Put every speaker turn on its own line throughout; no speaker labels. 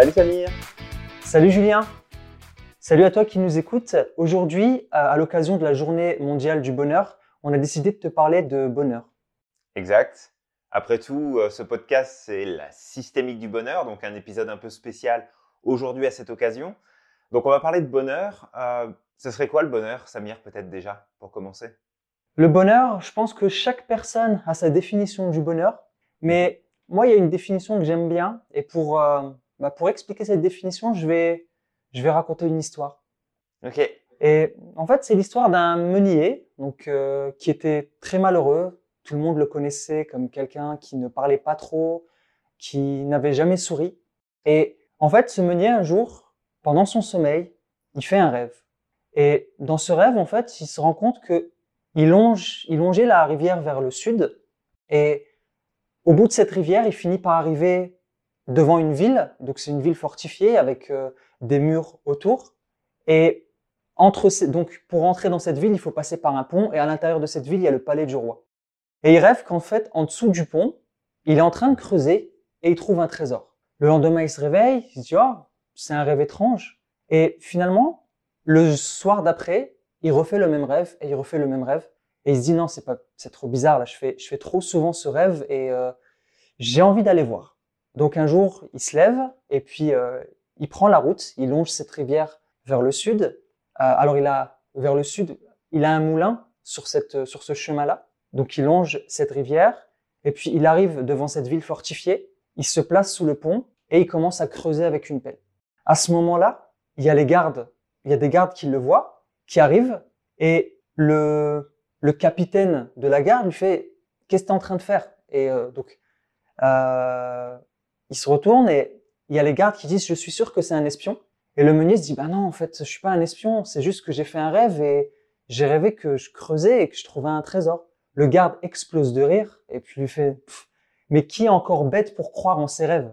Salut Samir
Salut Julien Salut à toi qui nous écoutes. Aujourd'hui, à l'occasion de la journée mondiale du bonheur, on a décidé de te parler de bonheur.
Exact. Après tout, euh, ce podcast, c'est la systémique du bonheur, donc un épisode un peu spécial aujourd'hui à cette occasion. Donc on va parler de bonheur. Euh, ce serait quoi le bonheur, Samir, peut-être déjà, pour commencer?
Le bonheur, je pense que chaque personne a sa définition du bonheur, mais moi, il y a une définition que j'aime bien, et pour, euh, bah, pour expliquer cette définition, je vais, je vais raconter une histoire.
Ok.
Et en fait, c'est l'histoire d'un meunier, donc euh, qui était très malheureux. Tout le monde le connaissait comme quelqu'un qui ne parlait pas trop, qui n'avait jamais souri. Et en fait, ce meunier, un jour, pendant son sommeil, il fait un rêve. Et dans ce rêve, en fait, il se rend compte que il longe, il longeait la rivière vers le sud. Et au bout de cette rivière, il finit par arriver devant une ville. Donc c'est une ville fortifiée avec euh, des murs autour. Et entre ces, donc pour entrer dans cette ville, il faut passer par un pont. Et à l'intérieur de cette ville, il y a le palais du roi. Et il rêve qu'en fait, en dessous du pont, il est en train de creuser et il trouve un trésor. Le lendemain, il se réveille, il se dit, oh, c'est un rêve étrange. Et finalement, le soir d'après, il refait le même rêve et il refait le même rêve. Et il se dit, non, c'est pas, c'est trop bizarre, là, je fais, je fais trop souvent ce rêve et euh, j'ai envie d'aller voir. Donc un jour, il se lève et puis euh, il prend la route, il longe cette rivière vers le sud. Euh, alors il a, vers le sud, il a un moulin sur cette, sur ce chemin-là. Donc il longe cette rivière et puis il arrive devant cette ville fortifiée. Il se place sous le pont et il commence à creuser avec une pelle. À ce moment-là, il y a les gardes, il y a des gardes qui le voient, qui arrivent, et le, le capitaine de la garde lui fait Qu'est-ce que tu es en train de faire? Et euh, donc, euh, il se retourne et il y a les gardes qui disent Je suis sûr que c'est un espion. Et le meunier se dit Bah non, en fait, je suis pas un espion, c'est juste que j'ai fait un rêve et j'ai rêvé que je creusais et que je trouvais un trésor. Le garde explose de rire et puis lui fait Mais qui est encore bête pour croire en ses rêves?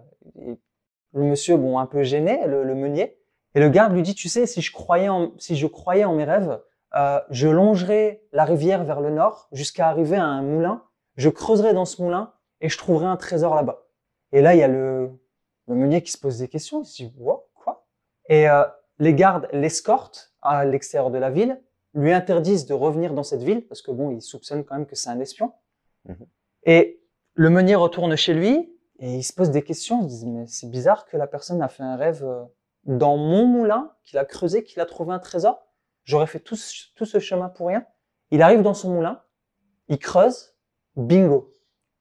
Le monsieur, bon, un peu gêné, le, meunier. Et le garde lui dit, tu sais, si je croyais en, si je croyais en mes rêves, euh, je longerais la rivière vers le nord jusqu'à arriver à un moulin. Je creuserais dans ce moulin et je trouverais un trésor là-bas. Et là, il y a le, le meunier qui se pose des questions. Il se dit, quoi? Et euh, les gardes l'escortent à l'extérieur de la ville, lui interdisent de revenir dans cette ville parce que bon, ils soupçonnent quand même que c'est un espion. Mhm. Et le meunier retourne chez lui et il se pose des questions, il se dit, mais c'est bizarre que la personne a fait un rêve euh, dans mon moulin, qu'il a creusé, qu'il a trouvé un trésor. J'aurais fait tout ce, tout ce chemin pour rien. Il arrive dans son moulin, il creuse, bingo.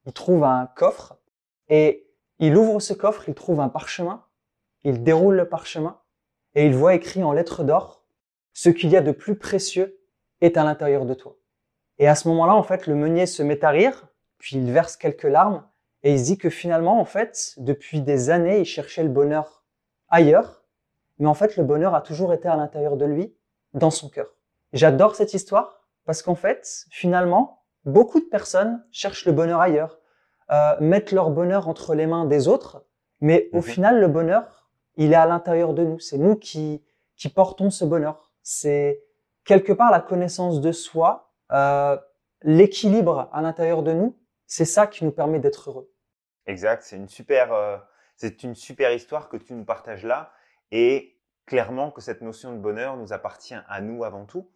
Il trouve un coffre et il ouvre ce coffre, il trouve un parchemin, il déroule le parchemin et il voit écrit en lettres d'or, ce qu'il y a de plus précieux est à l'intérieur de toi. Et à ce moment-là, en fait, le meunier se met à rire, puis il verse quelques larmes et il dit que finalement, en fait, depuis des années, il cherchait le bonheur ailleurs, mais en fait, le bonheur a toujours été à l'intérieur de lui, dans son cœur. J'adore cette histoire parce qu'en fait, finalement, beaucoup de personnes cherchent le bonheur ailleurs, euh, mettent leur bonheur entre les mains des autres, mais au mhm. final, le bonheur, il est à l'intérieur de nous. C'est nous qui, qui portons ce bonheur. C'est quelque part la connaissance de soi, euh, l'équilibre à l'intérieur de nous. C'est ça qui nous permet d'être heureux.
Exact, c'est une super, euh, c'est une super histoire que tu nous partages là, et clairement que cette notion de bonheur nous appartient à nous avant tout.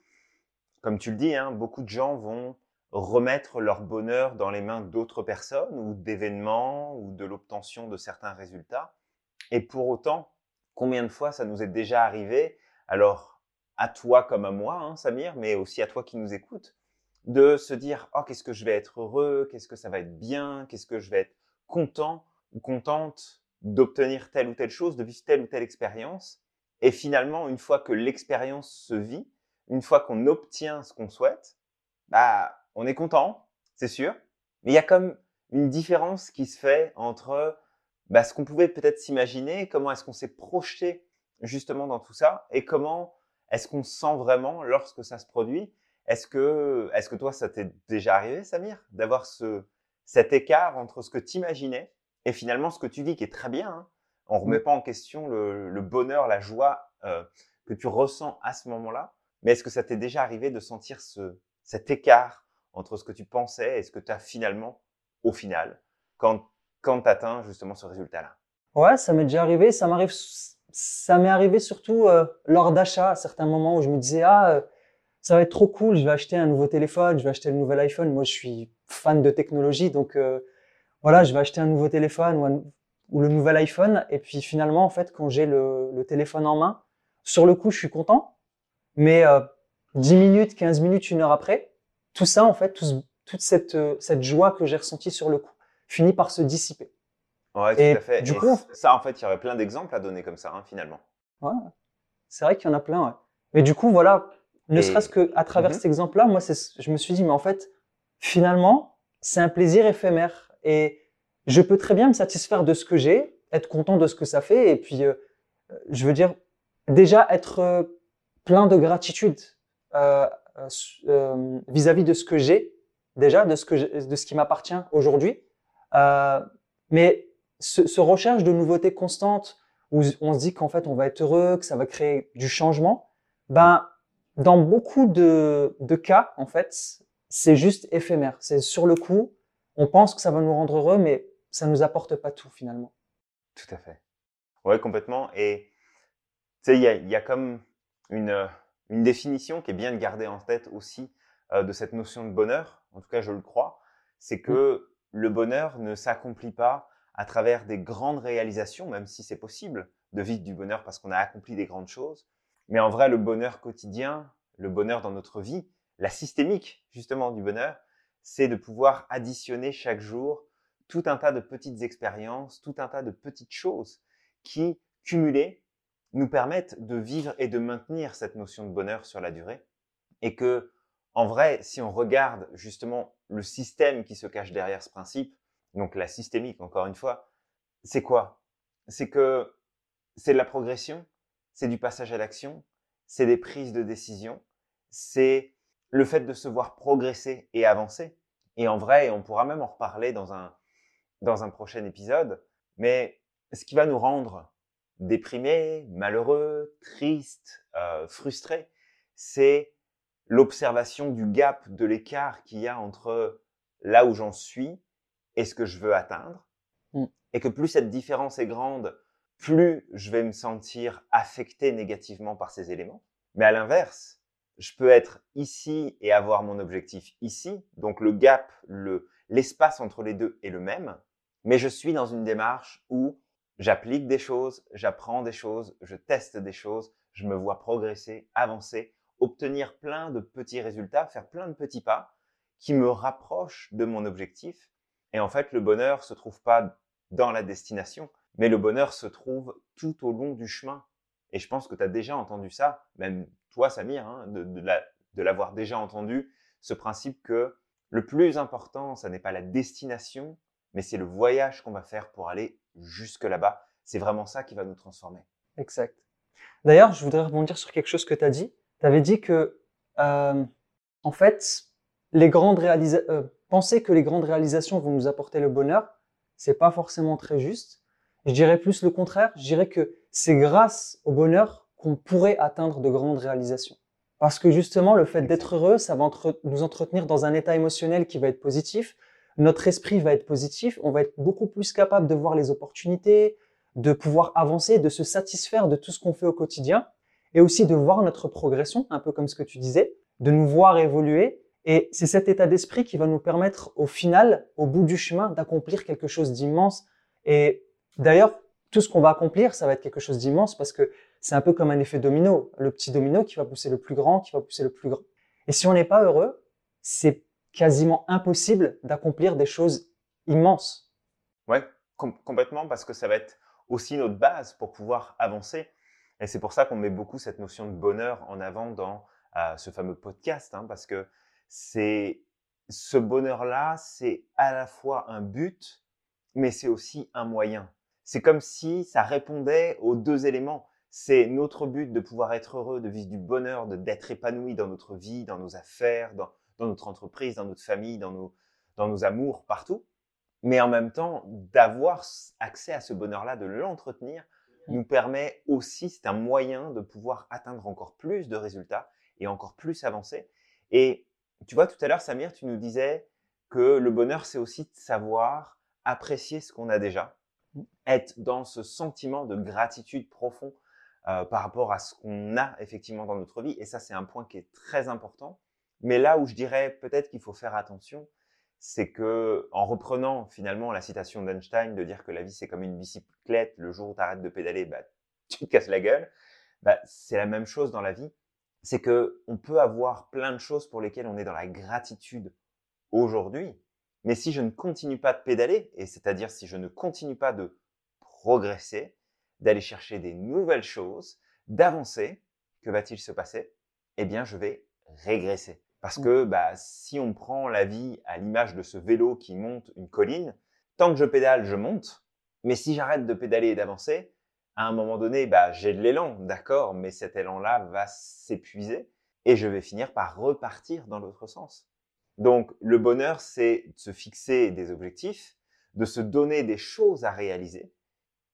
Comme tu le dis, hein, beaucoup de gens vont remettre leur bonheur dans les mains d'autres personnes ou d'événements ou de l'obtention de certains résultats? Et pour autant, combien de fois ça nous est déjà arrivé, alors à toi comme à moi, hein, Samir, mais aussi à toi qui nous écoutes, de se dire, oh, qu'est-ce que je vais être heureux, qu'est-ce que ça va être bien, qu'est-ce que je vais être content ou contente d'obtenir telle ou telle chose, de vivre telle ou telle expérience. Et finalement, une fois que l'expérience se vit, une fois qu'on obtient ce qu'on souhaite, bah, on est content, c'est sûr. Mais il y a comme une différence qui se fait entre bah, ce qu'on pouvait peut-être s'imaginer, comment est-ce qu'on s'est projeté justement dans tout ça, et comment est-ce qu'on se sent vraiment lorsque ça se produit. Est-ce que, est-ce que toi, ça t'est déjà arrivé, Samir, d'avoir ce, cet écart entre ce que tu imaginais et finalement ce que tu vis, qui est très bien. Hein? On ne remet mmh. pas en question le, bonheur, la joie euh, que tu ressens à ce moment-là. Mais est-ce que ça t'est déjà arrivé de sentir ce, cet écart entre ce que tu pensais et ce que tu as finalement, au final, quand, quand tu atteins justement ce résultat-là
Ouais, ça m'est déjà arrivé. Ça m'arrive, ça m'est arrivé surtout euh, lors d'achats à certains moments où je me disais ah euh, ça va être trop cool, je vais acheter un nouveau téléphone, je vais acheter le nouvel iPhone. Moi, je suis fan de technologie, donc euh, voilà, je vais acheter un nouveau téléphone ou, ou, le nouvel iPhone. Et puis finalement, en fait, quand j'ai le, le, téléphone en main, sur le coup, je suis content, mais 10 minutes, 15 minutes, une heure après, tout ça, en fait, tout, toute cette, cette joie que j'ai ressentie sur le coup finit par se dissiper.
Ouais, tout à fait. Du coup, ça, en fait, il y aurait plein d'exemples à donner comme ça, hein, finalement.
Ouais, c'est vrai qu'il y en a plein, ouais. Mais du coup, voilà, ne serait-ce que à travers mhm. cet exemple-là, moi, je me suis dit, mais en fait, finalement, c'est un plaisir éphémère et je peux très bien me satisfaire de ce que j'ai, être content de ce que ça fait et puis, euh, je veux dire, déjà être euh, plein de gratitude euh, euh, vis-à-vis de ce que j'ai, déjà, de ce que de ce qui m'appartient aujourd'hui. mais ce, recherche de nouveautés constantes où on se dit qu'en fait on va être heureux, que ça va créer du changement, ben dans beaucoup de, de cas en fait c'est juste éphémère. C'est sur le coup, on pense que ça va nous rendre heureux, mais ça nous apporte pas tout finalement.
Tout à fait. Ouais, complètement. Et tu sais, il y a, comme une, une définition qui est bien de garder en tête aussi euh, de cette notion de bonheur. En tout cas, je le crois. C'est que le bonheur ne s'accomplit pas à travers des grandes réalisations, même si c'est possible de vivre du bonheur parce qu'on a accompli des grandes choses. Mais en vrai, le bonheur quotidien, le bonheur dans notre vie, la systémique justement du bonheur, c'est de pouvoir additionner chaque jour tout un tas de petites expériences, tout un tas de petites choses qui, cumulées, nous permettent de vivre et de maintenir cette notion de bonheur sur la durée. Et que, en vrai, si on regarde justement le système qui se cache derrière ce principe, donc la systémique, encore une fois, c'est quoi? C'est que c'est de la progression, c'est du passage à l'action, c'est des prises de décision, c'est le fait de se voir progresser et avancer. Et en vrai, on pourra même en reparler dans un, dans un prochain épisode, mais ce qui va nous rendre déprimés, malheureux, tristes, euh, frustrés, c'est l'observation du gap, de l'écart qu'il y a entre là où j'en suis et ce que je veux atteindre. Mm. Et que plus cette différence est grande, plus je vais me sentir affecté négativement par ces éléments. Mais à l'inverse, je peux être ici et avoir mon objectif ici. Donc le gap, le, l'espace entre les deux est le même. Mais je suis dans une démarche où j'applique des choses, j'apprends des choses, je teste des choses, je me vois progresser, avancer, obtenir plein de petits résultats, faire plein de petits pas qui me rapprochent de mon objectif et en fait, le bonheur se trouve pas dans la destination, mais le bonheur se trouve tout au long du chemin. Et je pense que tu as déjà entendu ça, même toi, Samir, hein, de, l'avoir déjà entendu, ce principe que le plus important, ça n'est pas la destination, mais c'est le voyage qu'on va faire pour aller jusque là-bas. C'est vraiment ça qui va nous transformer.
Exact. D'ailleurs, je voudrais rebondir sur quelque chose que tu as dit. Tu avais dit que, euh, en fait, les grandes réalisations, euh, penser que les grandes réalisations vont nous apporter le bonheur, c'est pas forcément très juste. Je dirais plus le contraire. Je dirais que c'est grâce au bonheur qu'on pourrait atteindre de grandes réalisations. Parce que justement, le fait d'être heureux, ça va nous entretenir dans un état émotionnel qui va être positif. Notre esprit va être positif. On va être beaucoup plus capable de voir les opportunités, de pouvoir avancer, de se satisfaire de tout ce qu'on fait au quotidien et aussi de voir notre progression, un peu comme ce que tu disais, de nous voir évoluer et c'est cet état d'esprit qui va nous permettre au final, au bout du chemin, d'accomplir quelque chose d'immense. Et d'ailleurs, tout ce qu'on va accomplir, ça va être quelque chose d'immense parce que c'est un peu comme un effet domino. Le petit domino qui va pousser le plus grand, qui va pousser le plus grand. Et si on n'est pas heureux, c'est quasiment impossible d'accomplir des choses immenses.
Ouais, complètement, parce que ça va être aussi notre base pour pouvoir avancer. Et c'est pour ça qu'on met beaucoup cette notion de bonheur en avant dans euh, ce fameux podcast, hein, parce que c'est ce bonheur-là, c'est à la fois un but, mais c'est aussi un moyen. C'est comme si ça répondait aux deux éléments. C'est notre but de pouvoir être heureux, de vivre du bonheur, d'être épanoui dans notre vie, dans nos affaires, dans, notre entreprise, dans notre famille, dans nos, dans nos amours, partout. Mais en même temps, d'avoir accès à ce bonheur-là, de l'entretenir, mmh. nous permet aussi, c'est un moyen de pouvoir atteindre encore plus de résultats et encore plus avancer. Et tu vois, tout à l'heure, Samir, tu nous disais que le bonheur, c'est aussi de savoir apprécier ce qu'on a déjà. mm. être dans ce sentiment de gratitude profond euh, par rapport à ce qu'on a effectivement dans notre vie. Et ça, c'est un point qui est très important. Mais là où je dirais peut-être qu'il faut faire attention, c'est que en reprenant finalement la citation d'Einstein de dire que la vie c'est comme une bicyclette, le jour où tu arrêtes de pédaler, bah, tu te casses la gueule, bah, c'est la même chose dans la vie. C'est que on peut avoir plein de choses pour lesquelles on est dans la gratitude aujourd'hui, mais si je ne continue pas de pédaler, et c'est-à-dire si je ne continue pas de progresser, d'aller chercher des nouvelles choses, d'avancer, que va-t-il se passer? Eh bien, je vais régresser. Parce mmh. que bah, si on prend la vie à l'image de ce vélo qui monte une colline, tant que je pédale, je monte. Mais si j'arrête de pédaler et d'avancer, à un moment donné, bah, j'ai de l'élan, d'accord, mais cet élan-là va s'épuiser et je vais finir par repartir dans l'autre sens. Donc, le bonheur, c'est de se fixer des objectifs, de se donner des choses à réaliser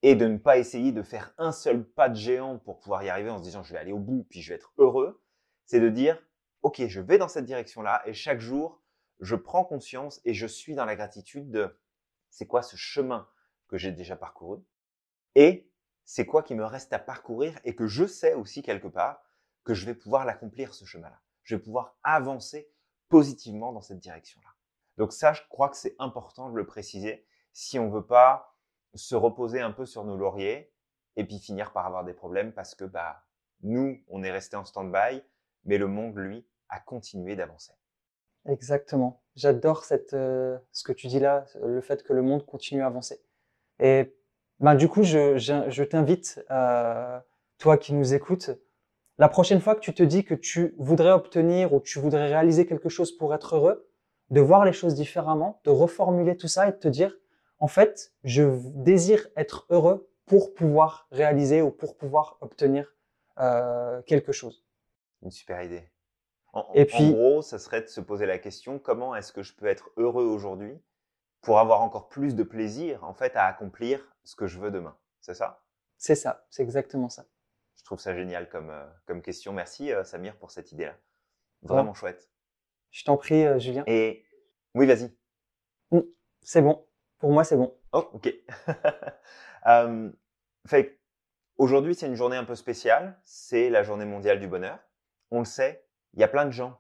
et de ne pas essayer de faire un seul pas de géant pour pouvoir y arriver en se disant je vais aller au bout puis je vais être heureux. C'est de dire ok, je vais dans cette direction-là et chaque jour, je prends conscience et je suis dans la gratitude de c'est quoi ce chemin que j'ai déjà parcouru et c'est quoi qui me reste à parcourir et que je sais aussi quelque part que je vais pouvoir l'accomplir ce chemin-là. Je vais pouvoir avancer positivement dans cette direction-là. Donc ça, je crois que c'est important de le préciser si on veut pas se reposer un peu sur nos lauriers et puis finir par avoir des problèmes parce que bah nous, on est resté en stand-by, mais le monde, lui, a continué d'avancer.
Exactement. J'adore cette euh, ce que tu dis là, le fait que le monde continue à avancer. Et ben du coup, je, je, je t'invite, euh, toi qui nous écoutes, la prochaine fois que tu te dis que tu voudrais obtenir ou tu voudrais réaliser quelque chose pour être heureux, de voir les choses différemment, de reformuler tout ça et de te dire, en fait, je désire être heureux pour pouvoir réaliser ou pour pouvoir obtenir euh, quelque chose.
Une super idée. En, et puis, en gros, ça serait de se poser la question comment est-ce que je peux être heureux aujourd'hui pour avoir encore plus de plaisir en fait à accomplir ce que je veux demain? C'est ça?
C'est ça, c'est exactement ça.
Je trouve ça génial comme, euh, comme question. Merci euh, Samir pour cette idée-là. Vraiment chouette.
Je t'en prie, Julien.
Et oui, vas-y.
Mmh, c'est bon. Pour moi, c'est bon.
Oh, ok. euh, fait aujourd'hui, c'est une journée un peu spéciale. C'est la journée mondiale du bonheur. On le sait, il y a plein de gens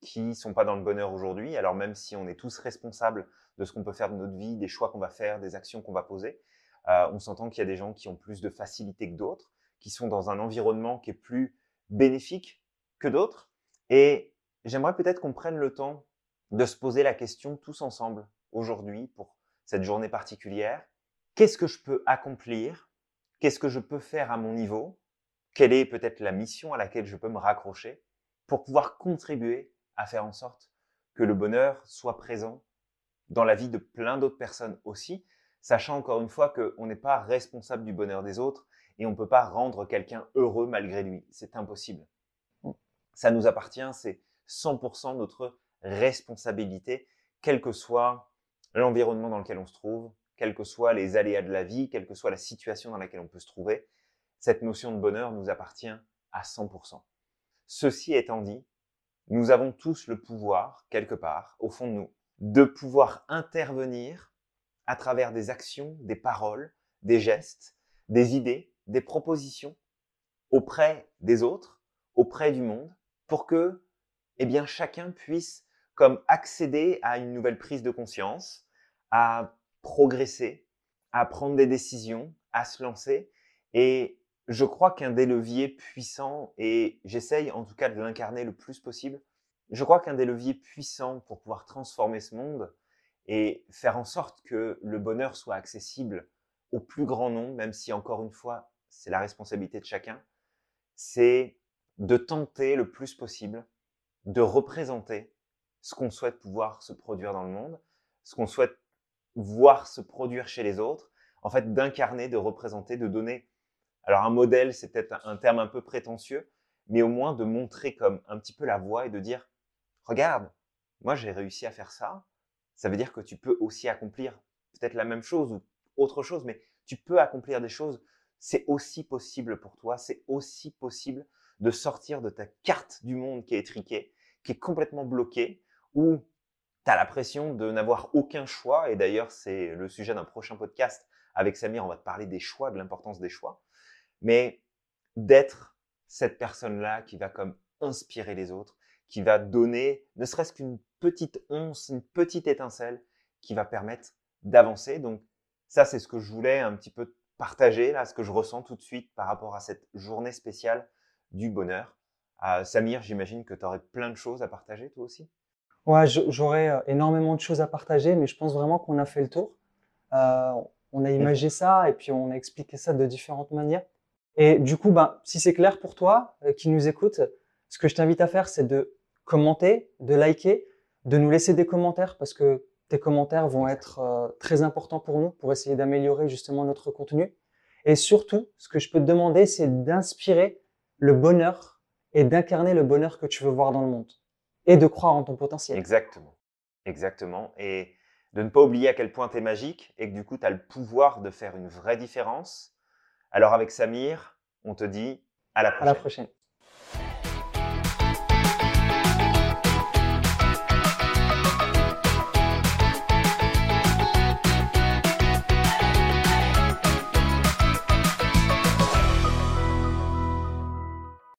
qui sont pas dans le bonheur aujourd'hui. Alors même si on est tous responsables de ce qu'on peut faire de notre vie, des choix qu'on va faire, des actions qu'on va poser, euh, on s'entend qu'il y a des gens qui ont plus de facilité que d'autres, qui sont dans un environnement qui est plus bénéfique que d'autres. Et j'aimerais peut-être qu'on prenne le temps de se poser la question tous ensemble aujourd'hui pour cette journée particulière. Qu'est-ce que je peux accomplir? Qu'est-ce que je peux faire à mon niveau? Quelle est peut-être la mission à laquelle je peux me raccrocher? Pour pouvoir contribuer à faire en sorte que le bonheur soit présent dans la vie de plein d'autres personnes aussi, sachant encore une fois qu'on n'est pas responsable du bonheur des autres et on ne peut pas rendre quelqu'un heureux malgré lui. C'est impossible. Ça nous appartient, c'est 100% notre responsabilité, quel que soit l'environnement dans lequel on se trouve, quels que soient les aléas de la vie, quelle que soit la situation dans laquelle on peut se trouver, cette notion de bonheur nous appartient à 100%. Ceci étant dit, nous avons tous le pouvoir, quelque part, au fond de nous, de pouvoir intervenir à travers des actions, des paroles, des gestes, des idées, des propositions auprès des autres, auprès du monde, pour que, eh bien, chacun puisse comme accéder à une nouvelle prise de conscience, à progresser, à prendre des décisions, à se lancer. Et je crois qu'un des leviers puissants, et j'essaye en tout cas de l'incarner le plus possible, je crois qu'un des leviers puissants pour pouvoir transformer ce monde et faire en sorte que le bonheur soit accessible au plus grand nombre, même si encore une fois, c'est la responsabilité de chacun, c'est de tenter le plus possible de représenter ce qu'on souhaite pouvoir se produire dans le monde, ce qu'on souhaite voir se produire chez les autres, en fait, d'incarner, de représenter, de donner. Alors, un modèle, c'est peut-être un terme un peu prétentieux, mais au moins de montrer comme un petit peu la voie et de dire, regarde, moi j'ai réussi à faire ça, ça veut dire que tu peux aussi accomplir peut-être la même chose ou autre chose, mais tu peux accomplir des choses. C'est aussi possible pour toi, c'est aussi possible de sortir de ta carte du monde qui est étriquée, qui est complètement bloquée, où tu as l'impression de n'avoir aucun choix, et d'ailleurs c'est le sujet d'un prochain podcast Avec Samir, on va te parler des choix, de l'importance des choix. Mais d'être cette personne-là qui va comme inspirer les autres, qui va donner ne serait-ce qu'une petite once, une petite étincelle qui va permettre d'avancer. Donc ça, c'est ce que je voulais un petit peu partager, là, ce que je ressens tout de suite par rapport à cette journée spéciale du bonheur. Euh, Samir, j'imagine que tu aurais plein de choses à partager, toi aussi?
Ouais, j'aurais euh, énormément de choses à partager, mais je pense vraiment qu'on a fait le tour. Euh, on a imagé ça et puis on a expliqué ça de différentes manières. Et du coup, ben, si c'est clair pour toi euh, qui nous écoute, ce que je t'invite à faire, c'est de commenter, de liker, de nous laisser des commentaires parce que tes commentaires vont être euh, très importants pour nous pour essayer d'améliorer justement notre contenu. Et surtout, ce que je peux te demander, c'est d'inspirer le bonheur et d'incarner le bonheur que tu veux voir dans le monde et de croire en ton potentiel.
Exactement. Exactement. Et de ne pas oublier à quel point tu es magique et que du coup, tu as le pouvoir de faire une vraie différence. Alors avec Samir, on te dit à la prochaine.
À la prochaine.